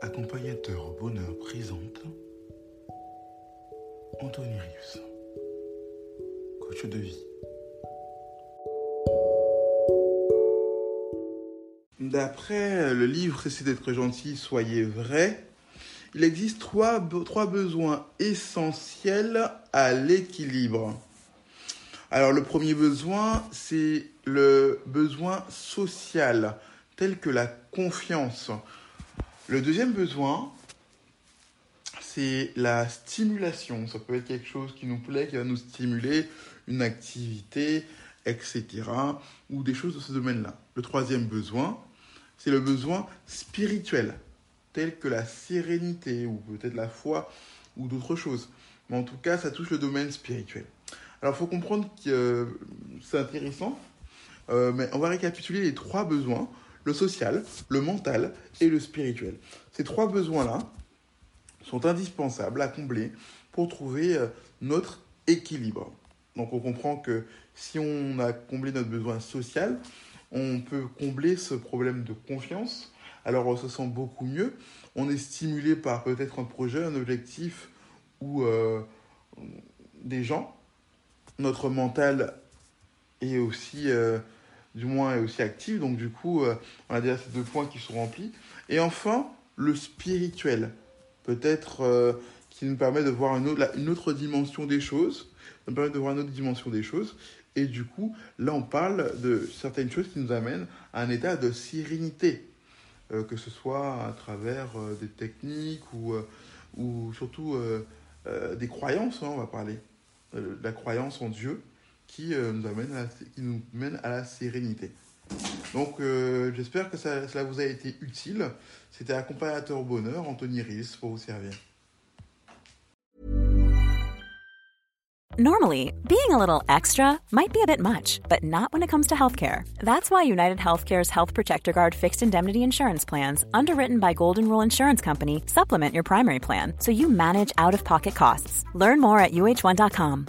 Accompagnateur Bonheur présente Anthony Rius, coach de vie. D'après le livre Cessez d'être gentil, soyez vrai, il existe trois, trois besoins essentiels à l'équilibre. Alors le premier besoin, c'est le besoin social, tel que la confiance. Le deuxième besoin, c'est la stimulation. Ça peut être quelque chose qui nous plaît, qui va nous stimuler, une activité, etc. Ou des choses de ce domaine-là. Le troisième besoin, c'est le besoin spirituel, tel que la sérénité, ou peut-être la foi, ou d'autres choses. Mais en tout cas, ça touche le domaine spirituel. Alors, il faut comprendre que euh, c'est intéressant, euh, mais on va récapituler les trois besoins, le social, le mental et le spirituel. Ces trois besoins-là sont indispensables à combler pour trouver euh, notre équilibre. Donc on comprend que si on a comblé notre besoin social, on peut combler ce problème de confiance. Alors on se sent beaucoup mieux. On est stimulé par peut-être un projet, un objectif ou euh, des gens. Notre mental est aussi, euh, du moins, est aussi actif. Donc du coup, euh, on a déjà ces deux points qui sont remplis. Et enfin, le spirituel. Peut-être euh, qui nous permet de voir une autre, dimension des choses. Nous permet de voir une autre dimension des choses. Et du coup, là, on parle de certaines choses qui nous amènent à un état de sérénité. Euh, que ce soit à travers des techniques ou, ou surtout des croyances, hein, on va parler. La croyance en Dieu qui, euh, nous amène à la, qui nous mène à la sérénité. Donc, euh, j'espère que cela vous a été utile. C'était accompagnateur bonheur, Anthony Riss, pour vous servir. Normally, being a little extra might be a bit much, but not when it comes to healthcare. That's why United Healthcare's Health Protector Guard fixed indemnity insurance plans, underwritten by Golden Rule Insurance Company, supplement your primary plan so you manage out of pocket costs. Learn more at uh1.com.